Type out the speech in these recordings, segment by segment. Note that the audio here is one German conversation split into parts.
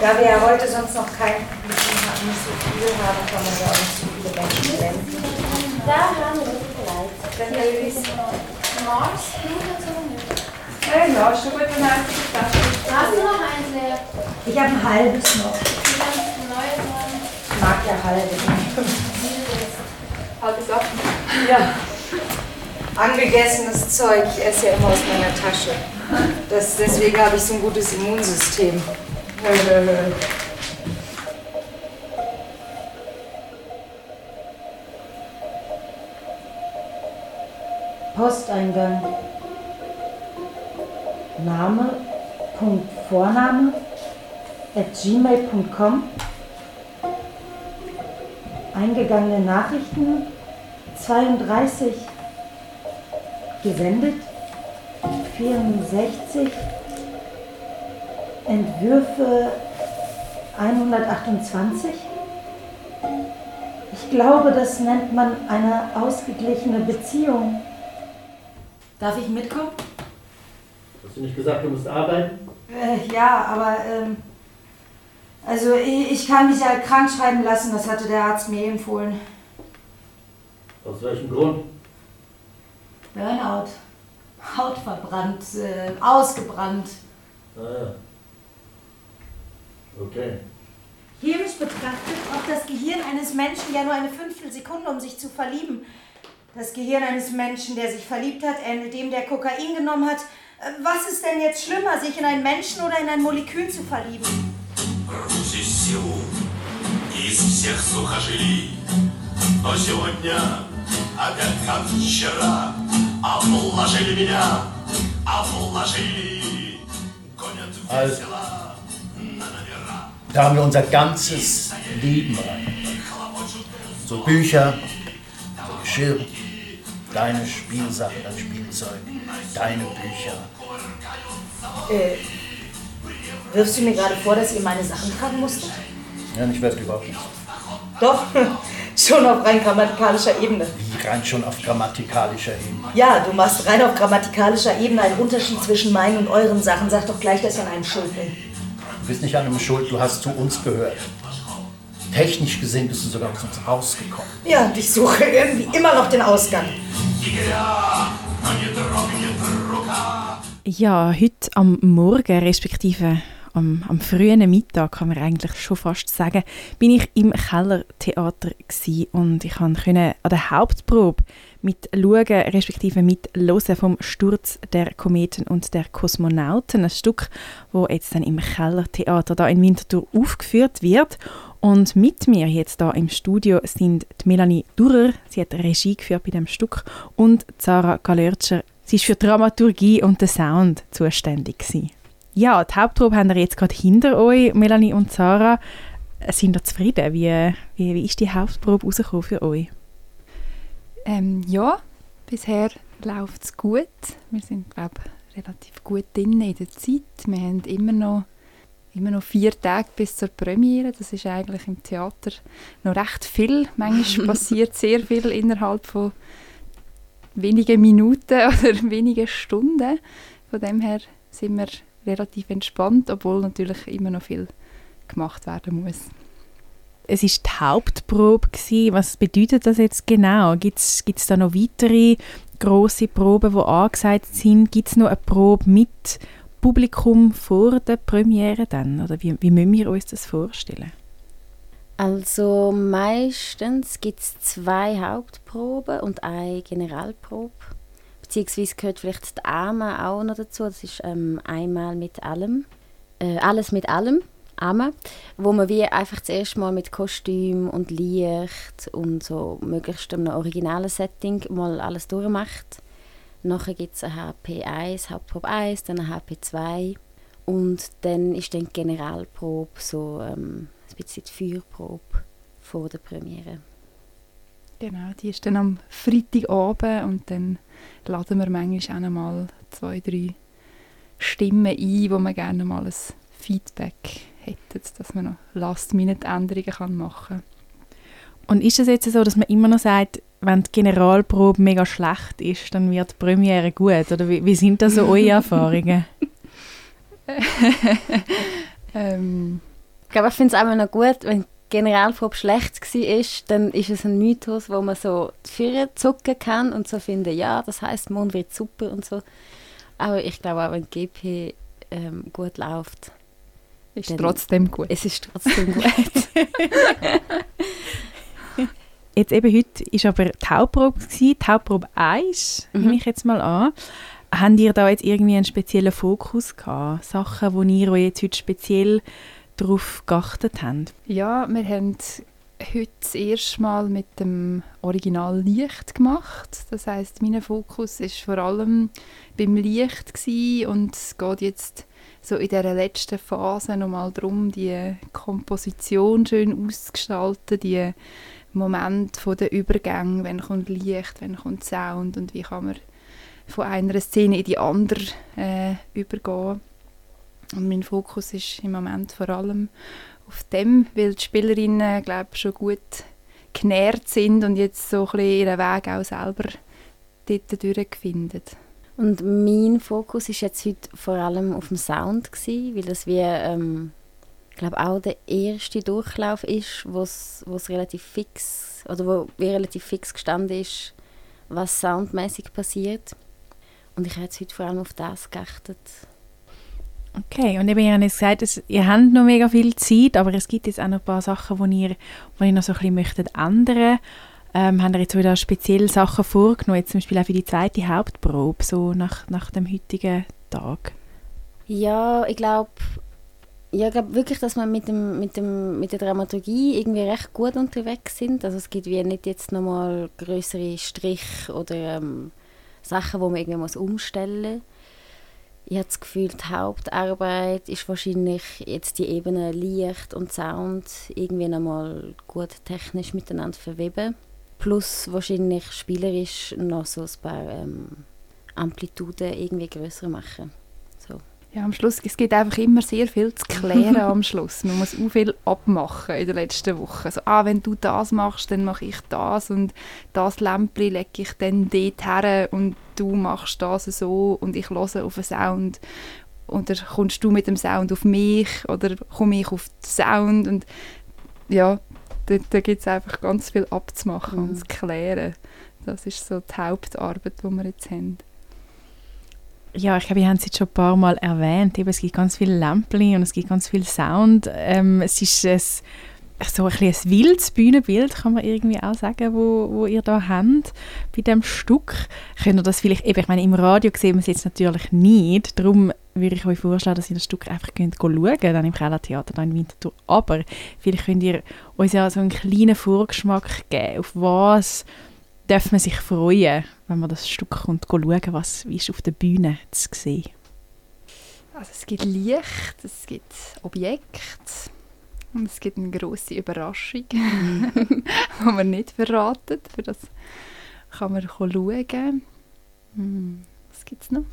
Da wir ja heute sonst noch kein nicht so viel haben, kann man ja auch nicht so viele Menschen senden. Da haben wir vielleicht. Wenn ihr wisst. Mars, du Ja, schon gut, dann einfach Hast du noch eins leer? Ich habe ein halbes noch. Ich mag ja halbe. Halbes ab. Ja. Angegessenes Zeug, ich esse ja immer aus meiner Tasche. Das, deswegen habe ich so ein gutes Immunsystem. Posteingang. Name, Punkt Vorname, at gmail.com. Eingegangene Nachrichten 32 gesendet, 64 Entwürfe 128. Ich glaube, das nennt man eine ausgeglichene Beziehung. Darf ich mitkommen? Hast du nicht gesagt, du musst arbeiten? Äh, ja, aber ähm, also ich, ich kann mich ja krank schreiben lassen, das hatte der Arzt mir empfohlen. Aus welchem Grund? Burnout. Haut verbrannt, äh, ausgebrannt. Ah ja. Okay. Chemisch betrachtet braucht das Gehirn eines Menschen ja nur eine Fünftelsekunde, um sich zu verlieben. Das Gehirn eines Menschen, der sich verliebt hat, ähnelt dem, der Kokain genommen hat. Äh, Was ist denn jetzt schlimmer, sich in einen Menschen oder in ein Molekül zu verlieben? Рвусь из силу из всех сухожилий. Но сегодня, опять как вчера, обложили меня, обложили. Гонят da haben wir unser ganzes Leben rein. So Bücher, so Geschirr, deine Spielsachen, dein Spielzeug, deine Bücher. Äh, wirfst du mir gerade vor, dass ihr meine Sachen tragen musstet? Ja, ich weiß überhaupt nicht. Doch, schon auf rein grammatikalischer Ebene. Wie rein schon auf grammatikalischer Ebene. Ja, du machst rein auf grammatikalischer Ebene einen Unterschied zwischen meinen und euren Sachen. Sag doch gleich, dass ich an einem schuld bin. Du bist nicht an einem schuld, du hast zu uns gehört. Technisch gesehen bist du sogar aus uns rausgekommen. Ja, und ich suche irgendwie immer noch den Ausgang. Ja, heute am Morgen, respektive am, am frühen Mittag, kann man eigentlich schon fast sagen, bin ich im Kellertheater gsi und ich konnte an der Hauptprobe mit schauen, respektive mit hören vom Sturz der Kometen und der Kosmonauten, ein Stück, wo jetzt dann im Kellertheater da in Winterthur aufgeführt wird. Und mit mir jetzt da im Studio sind die Melanie Durer, sie hat Regie geführt bei dem Stück, und Sarah Galörtscher, sie ist für Dramaturgie und den Sound zuständig gewesen. Ja, die Hauptprobe haben wir jetzt gerade hinter euch, Melanie und. Äh, Sind ihr zufrieden? Wie, wie, wie ist die Hauptprobe rausgekommen für euch? Ähm, ja, bisher läuft es gut. Wir sind, glaube relativ gut drin in der Zeit. Wir haben immer noch, immer noch vier Tage bis zur Premiere. Das ist eigentlich im Theater noch recht viel. Manchmal passiert sehr viel innerhalb von wenigen Minuten oder wenigen Stunden. Von dem her sind wir relativ entspannt, obwohl natürlich immer noch viel gemacht werden muss. Es ist die Hauptprobe gewesen. Was bedeutet das jetzt genau? Gibt es da noch weitere große Proben, die angesagt sind? Gibt es noch eine Probe mit Publikum vor der Premiere dann? Oder wie, wie müssen wir uns das vorstellen? Also meistens gibt es zwei Hauptproben und eine Generalprobe. Beziehungsweise gehört vielleicht die Arme auch noch dazu. Das ist ähm, einmal mit allem. Äh, alles mit allem. Arme. Wo man wie einfach zuerst mal mit Kostüm und Licht und so möglichst einem originalen Setting mal alles durchmacht. Nachher gibt es eine HP 1, Hauptprobe 1, dann eine HP 2 und dann ist dann die Generalprobe so ähm, ein bisschen die Feuerprobe vor der Premiere. Genau, die ist dann am Freitagabend und dann laden wir manchmal auch mal zwei, drei Stimmen ein, wo man gerne mal ein Feedback hätte, dass man noch Last-Minute-Änderungen machen kann. Und ist es jetzt so, dass man immer noch sagt, wenn die Generalprobe mega schlecht ist, dann wird die Premiere gut? Oder wie, wie sind da so eure Erfahrungen? ähm, Ich glaube, ich finde es auch noch gut, wenn die Generalprobe schlecht war, dann ist es ein Mythos, wo man so die Führer zucken kann und so finden, ja, das heißt, Mond wird super und so. Aber ich glaube auch, wenn die GP ähm, gut läuft, Ist Dann- trotzdem gut. es ist trotzdem gut. Jetzt eben heute war aber die Hauptprobe, gewesen, die Hauptprobe 1, Mhm. nehme ich jetzt mal an. Habt ihr da jetzt irgendwie einen speziellen Fokus gehabt? Sachen, wo ihr euch jetzt heute speziell darauf geachtet habt? Ja, wir haben heute das erste Mal mit dem Original Licht gemacht. Das heißt, mein Fokus ist vor allem beim Licht gsi und es geht jetzt so in der letzten Phase nochmal darum, die Komposition schön auszugestalten, die Moment von der Übergang, wenn kommt Licht, wenn kommt Sound und wie kann man von einer Szene in die andere äh, übergehen. Und mein Fokus ist im Moment vor allem auf dem, weil die Spielerinnen glaube schon gut genährt sind und jetzt so ein bisschen ihren Weg auch selber dort durchfinden. Und mein Fokus ist jetzt heute vor allem auf dem Sound gewesen, weil das wie, ähm, glaube auch der erste Durchlauf ist, wo es relativ fix oder wo relativ fix gestanden ist, was soundmäßig passiert. Und ich habe jetzt heute vor allem auf das geachtet. Okay, und eben, ihr habt gesagt, dass ihr habt noch mega viel Zeit, aber es gibt jetzt auch noch ein paar Sachen, die ihr, ihr noch so ein bisschen möchtet ändern. Ähm, habt ihr jetzt wieder spezielle Sachen vorgenommen, jetzt zum Beispiel auch für die zweite Hauptprobe, so nach, nach dem heutigen Tag? Ja, ich glaube ja, ich wirklich, dass wir mit, dem, mit, dem, mit der Dramaturgie irgendwie recht gut unterwegs sind. Also es gibt wie nicht jetzt nochmal größere Strich oder ähm, Sachen, wo man irgendwie muss umstellen muss. Ich habe das Gefühl, die Hauptarbeit ist wahrscheinlich jetzt die Ebene Licht und Sound irgendwie nochmal gut technisch miteinander verweben. Plus wahrscheinlich spielerisch noch so ein paar ähm, Amplituden irgendwie größer machen. So. Ja, am Schluss, es gibt einfach immer sehr viel zu klären am Schluss. Man muss auch viel abmachen in der letzten Woche. Also, ah, wenn du das machst, dann mache ich das und das Lämpchen lege ich dann dort her und du machst das so und ich höre auf den Sound. Oder kommst du mit dem Sound auf mich oder komme ich auf den Sound und ja, da, da gibt es einfach ganz viel abzumachen Mhm. und zu klären. Das ist so die Hauptarbeit, die wir jetzt haben. Ja, ich glaube, wir haben es jetzt schon ein paar Mal erwähnt. Eben, es gibt ganz viele Lämpchen und es gibt ganz viel Sound. Ähm, es ist ein, so ein, ein wildes Bühnenbild, kann man irgendwie auch sagen, wo, wo ihr da habt bei dem Stück. Könnt ihr das vielleicht, eben, ich meine, im Radio sehen wir es jetzt natürlich nicht, darum würde ich euch vorschlagen, dass ihr das Stück einfach könnt dann im Kellertheater, dann in Winterthur. Aber vielleicht könnt ihr uns ja so einen kleinen Vorgeschmack geben, auf was darf man sich freuen, wenn man das Stück kommt schauen, was ist auf der Bühne zu sehen. Also es gibt Licht, es gibt Objekte und es gibt eine große Überraschung, die wir nicht verraten. Für das kann man schauen. Hm, Was gibt es noch?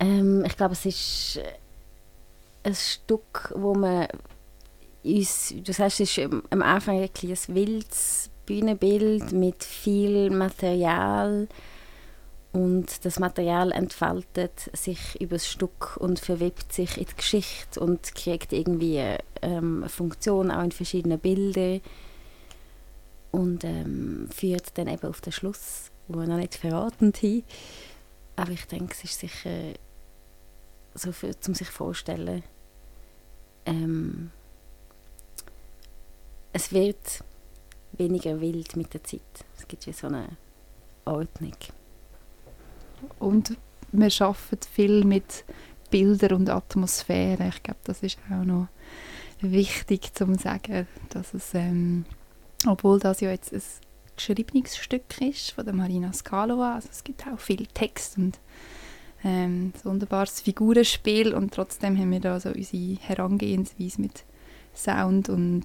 Ähm, ich glaube, es ist ein Stück, wo man uns, du sagst, es ist am- Anfang ein wildes Bühnenbild mit viel Material und das Material entfaltet sich über das Stück und verwebt sich in die Geschichte und kriegt irgendwie ähm, eine Funktion auch in verschiedenen Bildern und ähm, führt dann eben auf den Schluss, wo wir noch nicht verraten haben. Aber ich denke, es ist sicher so für, zum sich vorstellen. Ähm, es wird weniger wild mit der Zeit. Es gibt wie so eine Ordnung. Und wir arbeiten viel mit Bildern und Atmosphäre. Ich glaube, das ist auch noch wichtig zu sagen, dass es, ähm, obwohl das ja jetzt ein geschriebenes Stück ist von der Marina Skalova, also es gibt auch viel Text und ähm, ein wunderbares Figurenspiel und trotzdem haben wir da so unsere Herangehensweise mit Sound und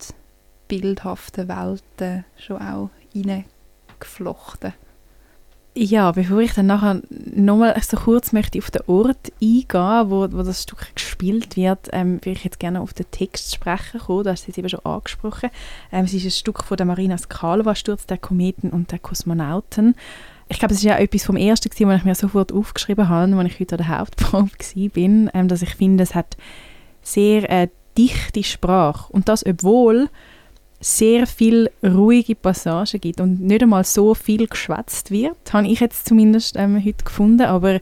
bildhaften Welten schon auch reingeflochten. Ja, bevor ich dann nachher nochmal so kurz möchte auf den Ort eingehen, wo, wo das Stück gespielt wird, ähm, würde ich jetzt gerne auf den Text sprechen kommen. Du hast es eben schon angesprochen. Ähm, es ist ein Stück von der Marina Skalova, Sturz der Kometen und der Kosmonauten. Ich glaube, es ist ja etwas vom Ersten, gewesen, was ich mir sofort aufgeschrieben habe, als ich heute an der Hauptprobe war, ähm, dass ich finde, es hat sehr äh, dichte Sprache. Und das, obwohl sehr viel ruhige Passagen gibt und nicht einmal so viel geschwätzt wird, habe ich jetzt zumindest ähm, heute gefunden. Aber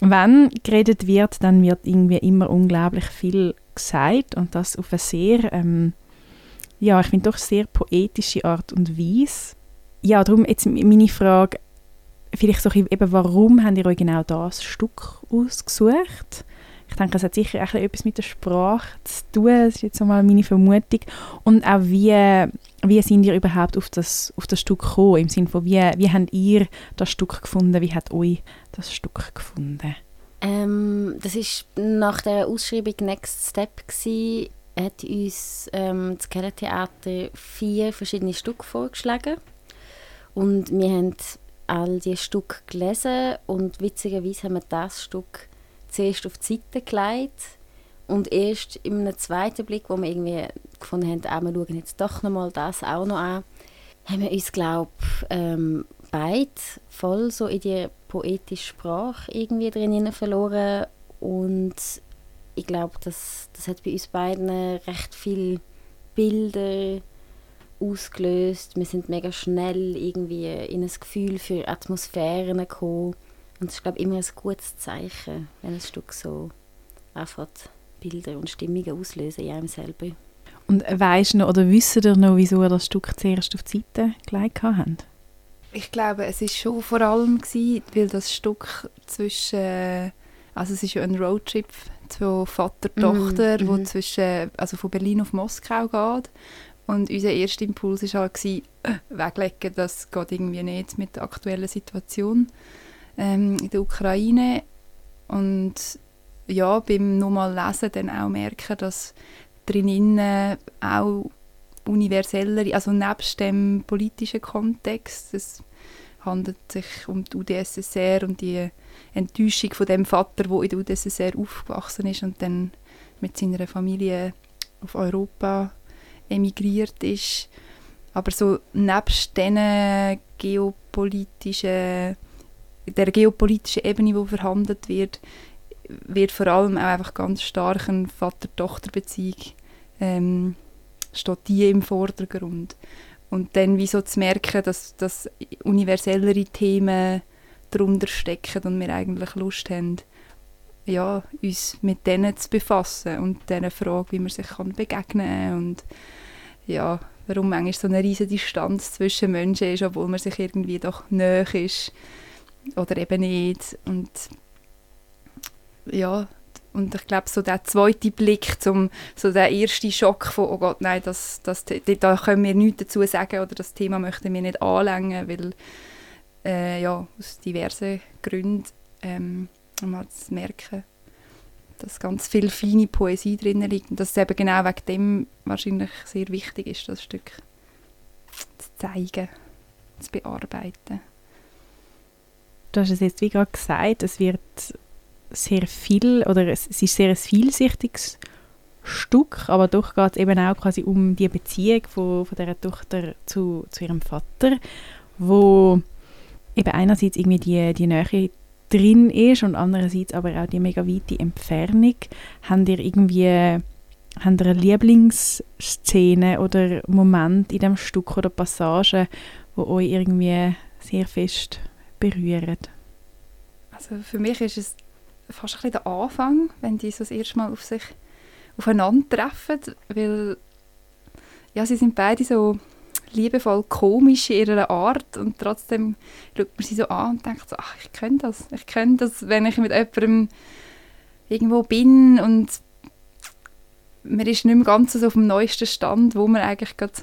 wenn geredet wird, dann wird irgendwie immer unglaublich viel gesagt und das auf eine sehr, ähm, ja, ich finde doch sehr poetische Art und Weise. Ja, darum jetzt meine Frage, vielleicht so eben, warum habt ihr euch genau das Stück ausgesucht? Ich denke, es hat sicher auch etwas mit der Sprache zu tun, das ist jetzt einmal meine Vermutung. Und auch wie, wie sind ihr überhaupt auf das, auf das Stück gekommen? Im Sinne von, wie, wie habt ihr das Stück gefunden? Wie hat euch das Stück gefunden? Ähm, das ist nach der Ausschreibung Next Step gewesen, hat uns ähm, das Keller Theater vier verschiedene Stücke vorgeschlagen und wir haben all diese Stücke gelesen und witzigerweise haben wir das Stück zuerst auf die Seite gelegt und erst in einem zweiten Blick, wo wir irgendwie gefunden haben, ah, wir schauen jetzt doch nochmal das auch noch an, haben wir uns, glaube ähm, beide voll so in die poetische Sprache irgendwie drin verloren und ich glaube, das, das hat bei uns beiden recht viele Bilder ausgelöst. Wir sind mega schnell irgendwie in ein Gefühl für Atmosphären gekommen. Und es ist, glaube ich, immer ein gutes Zeichen, wenn ein Stück so einfach Bilder und Stimmungen auslösen in einem selber. Und weisst du noch, oder wisst ihr noch, wieso ihr das Stück zuerst auf die Seite gelegt habt? Ich glaube, es ist schon vor allem gewesen, weil das Stück zwischen, also es ist ja ein Roadtrip von Vater und Tochter, mm, wo mm. zwischen, also von Berlin auf Moskau geht. Und unser erster Impuls war halt, äh, weglegen, das geht irgendwie nicht mit der aktuellen Situation ähm, in der Ukraine. Und ja, beim nochmal lesen dann auch merken, dass drinnen auch universeller, also nebst dem politischen Kontext, es handelt sich um die UdSSR und die Enttäuschung von dem Vater, der in der UdSSR aufgewachsen ist und dann mit seiner Familie auf Europa emigriert ist. Aber so nebst geopolitischen, der geopolitischen Ebene, die verhandelt wird, wird vor allem auch einfach ganz stark eine Vater-Tochter-Beziehung ähm, steht die im Vordergrund. Und dann wie so zu merken, dass, dass universellere Themen darunter stecken und wir eigentlich Lust haben, ja, uns mit denen zu befassen und diese Frage, wie man sich begegnen kann und ja, warum manchmal so eine riesige Distanz zwischen Menschen ist, obwohl man sich irgendwie doch näher ist oder eben nicht. Und ja, und ich glaube, so der zweite Blick, zum, so der erste Schock von, oh Gott, nein, das, das, da können wir nichts dazu sagen oder das Thema möchten wir nicht anlängen, weil äh, ja, aus diversen Gründen ähm, mal zu merken, dass ganz viel feine Poesie drin liegt und dass es eben genau wegen dem wahrscheinlich sehr wichtig ist, das Stück zu zeigen, zu bearbeiten. Du hast es jetzt wie gerade gesagt, es wird sehr viel, oder es, es ist sehr ein vielsichtiges Stück, aber doch geht es eben auch quasi um die Beziehung von, von dieser Tochter zu, zu ihrem Vater, wo eben einerseits irgendwie die, die Nähe drin ist und andererseits aber auch die mega weite Entfernung. Habt ihr irgendwie habt ihr eine Lieblingsszene oder Moment in dem Stück oder Passage, wo euch irgendwie sehr fest berühren? Also für mich ist es fast ein bisschen der Anfang, wenn die so das erste Mal auf sich aufeinandertreffen, weil ja, sie sind beide so liebevoll komisch in ihrer Art und trotzdem schaut man sie so an und denkt so, ach, ich kenne das. Ich kenne das, wenn ich mit jemandem irgendwo bin und man ist nicht mehr ganz so auf dem neuesten Stand, wo man eigentlich gerade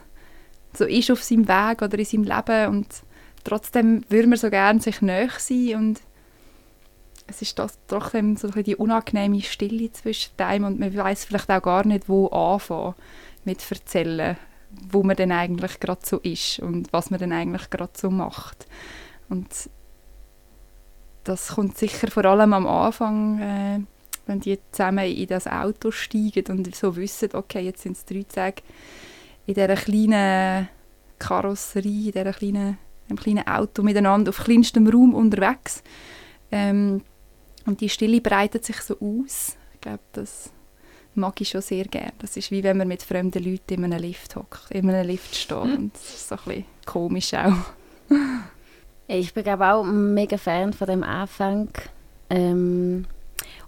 so ist auf seinem Weg oder in seinem Leben und trotzdem würde man so gerne sich näher sein und es ist das trotzdem so die unangenehme Stille zwischen einem und man weiß vielleicht auch gar nicht, wo anfangen mit erzählen wo man denn eigentlich gerade so ist und was man denn eigentlich gerade so macht. Und das kommt sicher vor allem am Anfang, äh, wenn die zusammen in das Auto steigen und so wissen, okay, jetzt sind es drei Tage in dieser kleinen Karosserie, in dieser kleinen, einem kleinen Auto miteinander auf kleinstem Raum unterwegs. Ähm, und die Stille breitet sich so aus. Ich glaube, das mag ich schon sehr gerne. Das ist wie wenn man mit fremden Leuten in einem Lift hockt, in einem Lift steht. Und das ist so ein bisschen komisch auch. Ich bin glaube auch mega Fan von dem Anfang. Ähm,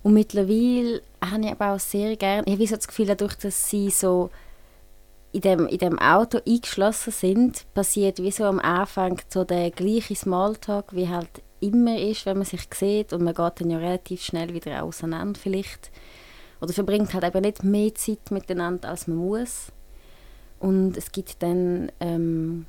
und mittlerweile habe ich aber auch sehr gerne, ich habe so das Gefühl, dadurch, dass sie so in dem, in dem Auto eingeschlossen sind, passiert wie so am Anfang so der gleiche Smalltalk, wie halt immer ist, wenn man sich sieht und man geht dann ja relativ schnell wieder auseinander vielleicht. Oder verbringt halt eben nicht mehr Zeit miteinander, als man muss. Und es gibt dann, ähm,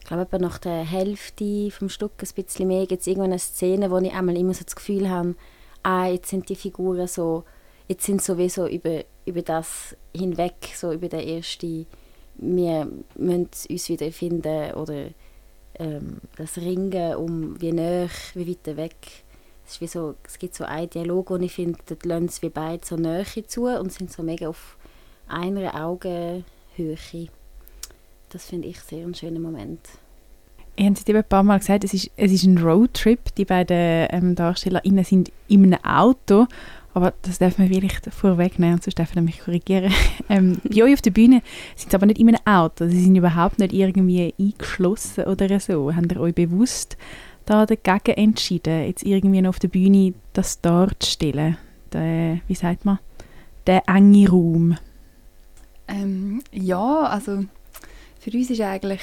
ich glaube nach der Hälfte vom Stück ein bisschen mehr, gibt es irgendwann eine Szene, wo ich einmal immer so das Gefühl habe, ah, jetzt sind die Figuren so, jetzt sind sowieso über, über das hinweg, so über den ersten, wir müssen uns wieder finden oder ähm, das Ringen um wie näher, wie weit weg. Es, ist wie so, es gibt so einen Dialog, wo ich finde, dort lassen sie wie beide so Nähe zu und sind so mega auf einer Augenhöhe. Das finde ich sehr einen schönen Moment. Ihr habt es eben ein paar Mal gesagt, es ist, es ist ein Roadtrip. Die beiden ähm, DarstellerInnen sind in einem Auto. Aber das darf man vielleicht vorwegnehmen, sonst darf man mich korrigieren. ähm, bei euch auf der Bühne sind sie aber nicht in einem Auto. Sie sind überhaupt nicht irgendwie eingeschlossen oder so. Habt ihr euch bewusst da dagegen entschieden, jetzt irgendwie noch auf der Bühne das darzustellen? Der, wie sagt man? Der enge Raum. Ähm, ja, also für uns ist eigentlich,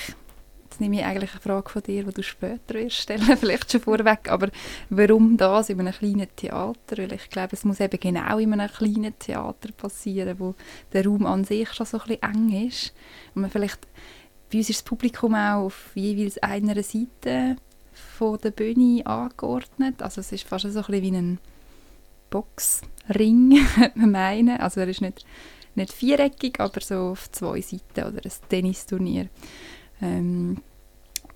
jetzt nehme ich eigentlich eine Frage von dir, die du später wirst stellen, vielleicht schon vorweg, aber warum das in einem kleinen Theater? Weil ich glaube, es muss eben genau in einem kleinen Theater passieren, wo der Raum an sich schon so ein bisschen eng ist. Und man vielleicht, bei uns ist das Publikum auch auf jeweils einer Seite von der Bühne angeordnet. Also es ist fast so ein bisschen wie ein Boxring, man meinen. Also er ist nicht nicht viereckig, aber so auf zwei Seiten oder ein Tennisturnier. Ähm,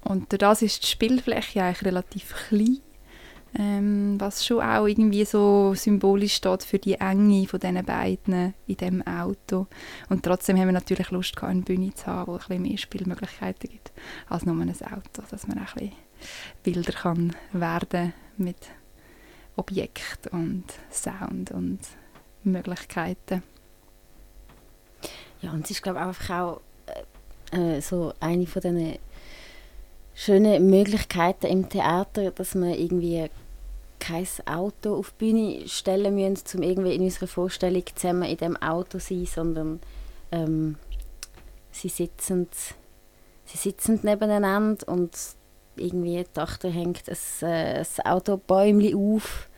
und durch das ist die Spielfläche eigentlich relativ klein, ähm, was schon auch irgendwie so symbolisch steht für die Enge von diesen beiden in dem Auto. Und trotzdem haben wir natürlich Lust, gehabt, eine Bühne zu haben, wo ein bisschen mehr Spielmöglichkeiten gibt als nur ein Auto, dass man ein bisschen wilder kann werden mit Objekt und Sound und Möglichkeiten. Ja, und es ist glaube ich einfach auch äh, äh, so eine von diesen schönen Möglichkeiten im Theater, dass man irgendwie kein Auto auf die Bühne stellen müssen, um irgendwie in unserer Vorstellung zusammen in dem Auto zu sein, sondern ähm, sie sitzen sie sitzen nebeneinander und irgendwie die Tochter hängt ein, äh, ein Autobäumchen auf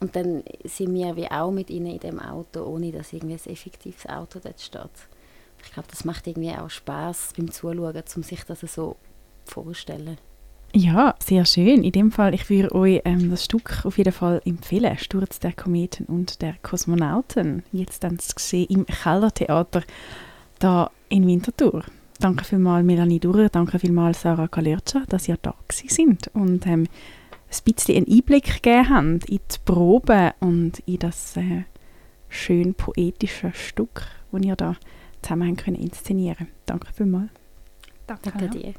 und dann sind wir wie auch mit ihnen in dem Auto, ohne dass irgendwie ein effektives Auto dort steht. Ich glaube, das macht irgendwie auch Spaß beim Zuschauen, um sich das so vorzustellen. Ja, sehr schön. In dem Fall, ich würde euch ähm, das Stück auf jeden Fall empfehlen. Sturz der Kometen und der Kosmonauten. Jetzt dann zu sehen im Kellertheater da in Winterthur. Danke vielmals Melanie Durer, danke vielmals Sarah Kalerca, dass ihr da sind und ähm, ein bisschen einen Einblick gegeben habt in die Probe und in das äh, schön poetische Stück, das ihr da zusammen können inszenieren. Danke vielmals. Danke, Danke dir.